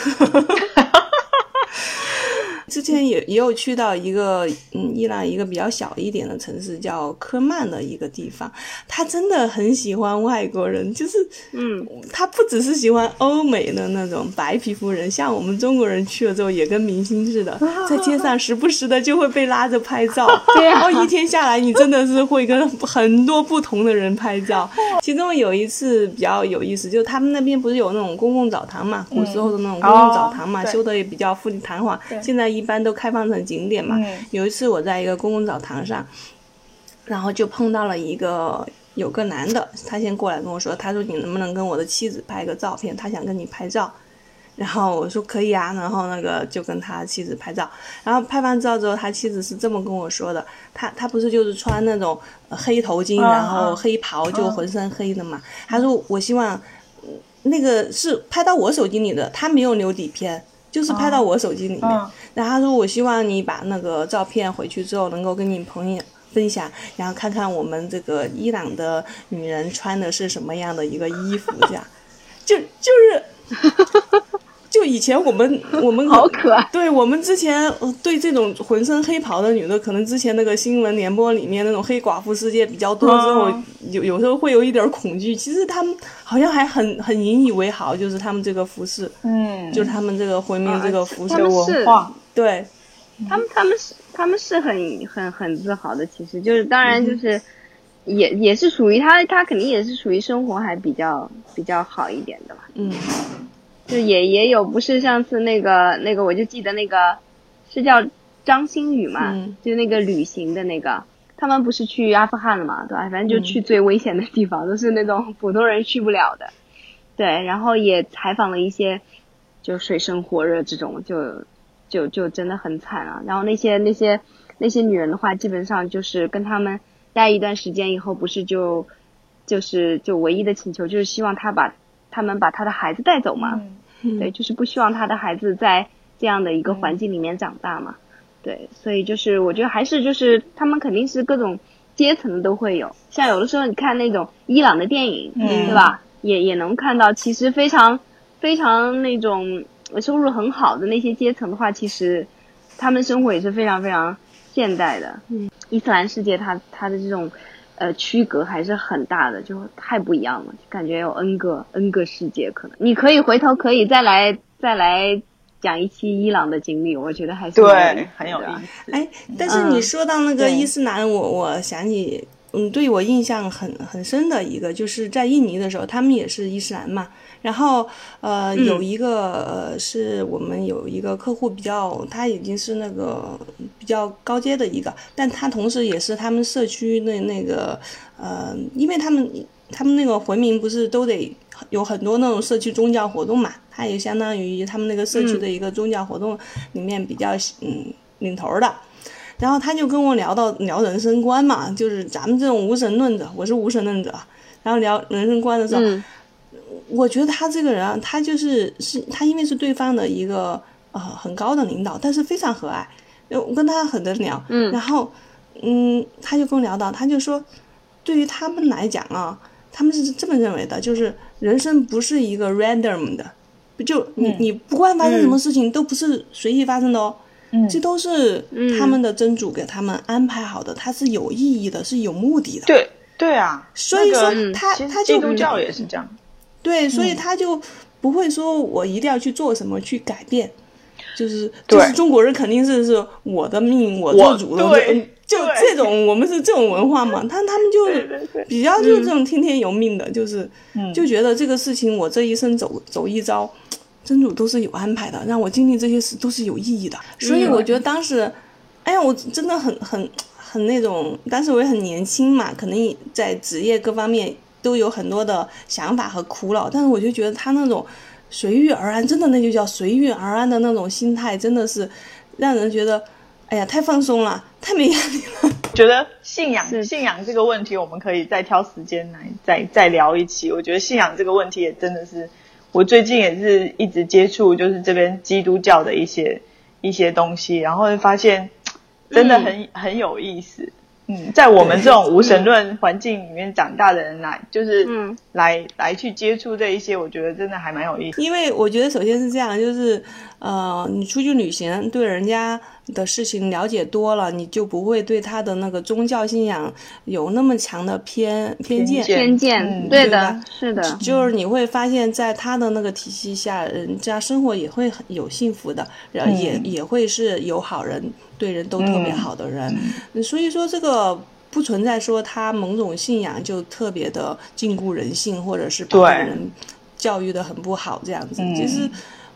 之前也也有去到一个嗯伊朗一个比较小一点的城市叫科曼的一个地方，他真的很喜欢外国人，就是嗯，他不只是喜欢欧美的那种白皮肤人，像我们中国人去了之后也跟明星似的，在街上时不时的就会被拉着拍照，然后一天下来你真的是会跟很多不同的人拍照。其中有一次比较有意思，就他们那边不是有那种公共澡堂嘛，古时候的那种公共澡堂嘛，修的也比较富丽堂皇，现在一。一般都开放成景点嘛。有一次我在一个公共澡堂上，然后就碰到了一个有个男的，他先过来跟我说，他说你能不能跟我的妻子拍个照片？他想跟你拍照。然后我说可以啊，然后那个就跟他妻子拍照。然后拍完照之后，他妻子是这么跟我说的：他他不是就是穿那种黑头巾，然后黑袍，就浑身黑的嘛。他说我希望那个是拍到我手机里的，他没有留底片。就是拍到我手机里面。嗯然后他说我希望你把那个照片回去之后能够跟你朋友分享，然后看看我们这个伊朗的女人穿的是什么样的一个衣服，这样，就就是。就以前我们 我们好可爱。对我们之前呃对这种浑身黑袍的女的，可能之前那个新闻联播里面那种黑寡妇事件比较多之后，嗯有有时候会有一点恐惧。其实他们好像还很很引以为豪，就是他们这个服饰，嗯，就是他们这个回民这个服饰文化，对，他们他们是他们是很很很自豪的，其实就是当然就是也也是属于他他肯定也是属于生活还比较比较好一点的吧，嗯就也也有不是上次那个那个我就记得那个是叫张馨予嘛，嗯就那个旅行的那个。他们不是去阿富汗了嘛，对吧？反正就去最危险的地方，都是那种普通人去不了的。对，然后也采访了一些就水深火热这种，就就就真的很惨啊。然后那些那些那些女人的话，基本上就是跟他们待一段时间以后，不是就就是就唯一的请求就是希望他把他们把他的孩子带走嘛。嗯嗯对，就是不希望他的孩子在这样的一个环境里面长大嘛。对，所以就是我觉得还是就是他们肯定是各种阶层的都会有，像有的时候你看那种伊朗的电影，嗯对吧？也也能看到，其实非常非常那种收入很好的那些阶层的话，其实他们生活也是非常非常现代的。嗯，伊斯兰世界它它的这种呃区隔还是很大的，就太不一样了，就感觉有 N 个 N 个世界可能。你可以回头可以再来再来讲一期伊朗的经历，我觉得还是对，很有意思。哎，但是你说到那个伊斯兰，我我想起，嗯，对我印象很很深的一个，就是在印尼的时候，他们也是伊斯兰嘛。然后呃，嗯。有一个呃，是我们有一个客户比较，他已经是那个比较高阶的一个，但他同时也是他们社区那那个呃，因为他们他们那个回民不是都得有很多那种社区宗教活动嘛，他也相当于他们那个社区的一个宗教活动里面比较嗯领头的。然后他就跟我聊到聊人生观嘛，就是咱们这种无神论者，我是无神论者，然后聊人生观的时候，嗯我觉得他这个人啊，他就是是他因为是对方的一个呃很高的领导，但是非常和蔼，呃我跟他很能聊，嗯然后嗯，他就跟我聊到，他就说，对于他们来讲啊，他们是这么认为的，就是人生不是一个 random 的，不就你嗯你不管发生什么事情都不是随意发生的哦，嗯这都是嗯他们的真主给他们安排好的，它是有意义的，是有目的的。对对啊，所以说那个他他就基督教也是这样。对，所嗯。以他就不会说我一定要去做什么去改变，就是就是中国人肯定是是我的命我我做主的，对嗯就这种我们是这种文化嘛，他他们就比较就是这种听天由命的，就是嗯。就觉得这个事情我这一生走走一遭，真主都是有安排的，让我经历这些事都是有意义的，所以我。觉得当时，哎呀，我真的很很很那种，当时我也很年轻嘛，可能在职业各方面都有很多的想法和苦恼，但是我就觉得他那种随遇而安，真的那就叫随遇而安的那种心态，真的是让人觉得，哎呀，太放松了，太没压力了。觉得信仰信仰这个问题，我们可以再挑时间来再再聊一期。我觉得信仰这个问题也真的是，我最近也是一直接触，就是这边基督教的一些一些东西，然后会发现真的很、很有意思。嗯，在我们这种无神论环境里面长大的人来，就是嗯来来去接触这一些，我觉得真的还蛮有意思。因为我觉得首先是这样，就是呃，你出去旅行，对人家的事情了解多了，你就不会对他的那个宗教信仰有那么强的偏偏见。偏偏见，嗯对的对，是的，就是你会发现在他的那个体系下，人家生活也会很有幸福的，然后也、嗯也会是有好人，对人都特别好的人。嗯所以说这个不存在说他某种信仰就特别的禁锢人性，或者是把人教育的很不好这样子。嗯其实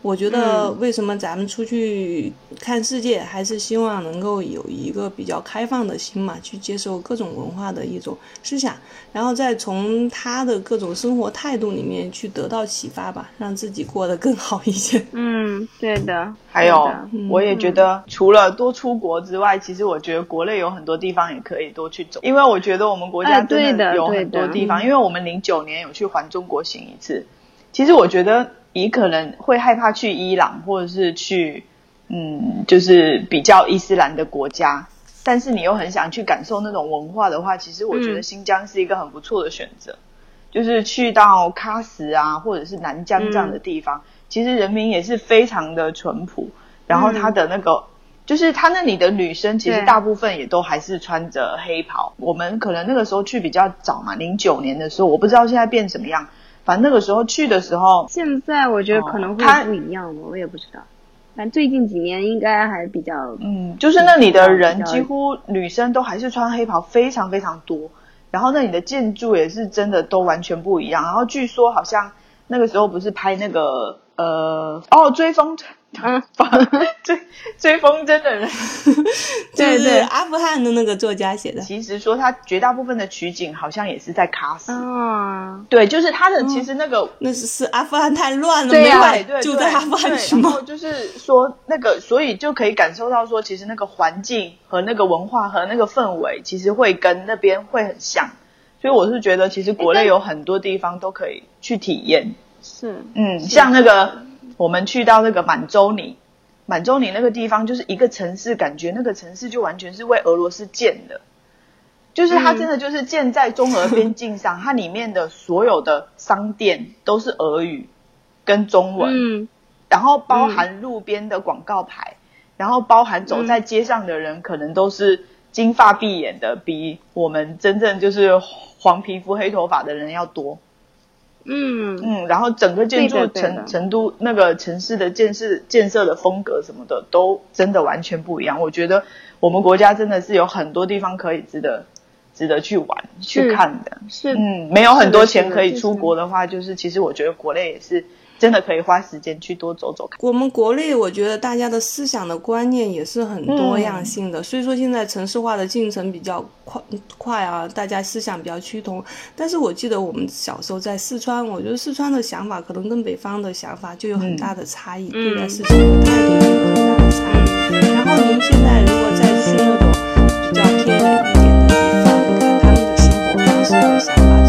我觉得为什么咱们出去看世界，还是希望能够有一个比较开放的心嘛，去接受各种文化的一种思想，然后再从他的各种生活态度里面去得到启发吧，让自己过得更好一些。嗯，对的，还有，我也觉得除了多出国之外，其实我觉得国内有很多地方也可以多去走，因为我觉得我们国家哎对的有很多地方，因为我们零九年有去环中国行一次，其实我觉得你可能会害怕去伊朗，或者是去嗯，就是比较伊斯兰的国家，但是你又很想去感受那种文化的话，其实我觉得嗯新疆是一个很不错的选择。就是去到喀什啊，或者是南疆这样的地方，其实人民也是非常的淳朴，然后他的那个。就是他那里的女生，其实大部分也都还是穿着黑袍。我们可能那个时候去比较早嘛，零九年的时候，我不知道现在变什么样。反正那个时候去的时候，现在我觉得可能会不一样了，我也不知道。反正最近几年应该还比较，嗯，就是那里的人几乎女生都还是穿黑袍，非常非常多。然后那里的建筑也是真的都完全不一样。然后据说好像那个时候不是拍那个呃哦追风筝，嗯追追风筝的人，就是对对阿富汗的那个作家写的。其实说他绝大部分的取景好像也是在喀什。嗯，对，就是他的其实那个那是是阿富汗太乱了，对对对，对就在阿富汗对去吗然后？就是说那个，所以就可以感受到说，其实那个环境和那个文化和那个氛围，其实会跟那边会很像。所以我是觉得，其实国内有很多地方都可以去体验。是，嗯，像那个我们去到那个满洲里，满洲里那个地方就是一个城市，感觉那个城市就完全是为俄罗斯建的，就是它嗯真的就是建在中俄边境上，它里面的所有的商店都是俄语跟中文，嗯。然后包含路边的广告牌，然后包含走在街上的人，可能都是金发碧眼的，比我们真正就是黄皮肤黑头发的人要多。嗯嗯，然后整个建筑成成都那个城市的建设建设的风格什么的，都真的完全不一样。我觉得我们国家真的是有很多地方可以值得值得去玩去看的。是，嗯，没有很多钱可以出国的话，就是其实我觉得国内也是真的可以花时间去多走走看。我们国内，我觉得大家的思想的观念也是很多样性的。所以说现在城市化的进程比较快快啊，大家思想比较趋同。但是我记得我们小时候在四川，我觉得四川的想法可能跟北方的想法就有很大的差异，对待事情的态度也有很大的差异。然后您现在如果再去那种比较偏远一点的地方，看他们的生活方式和想法。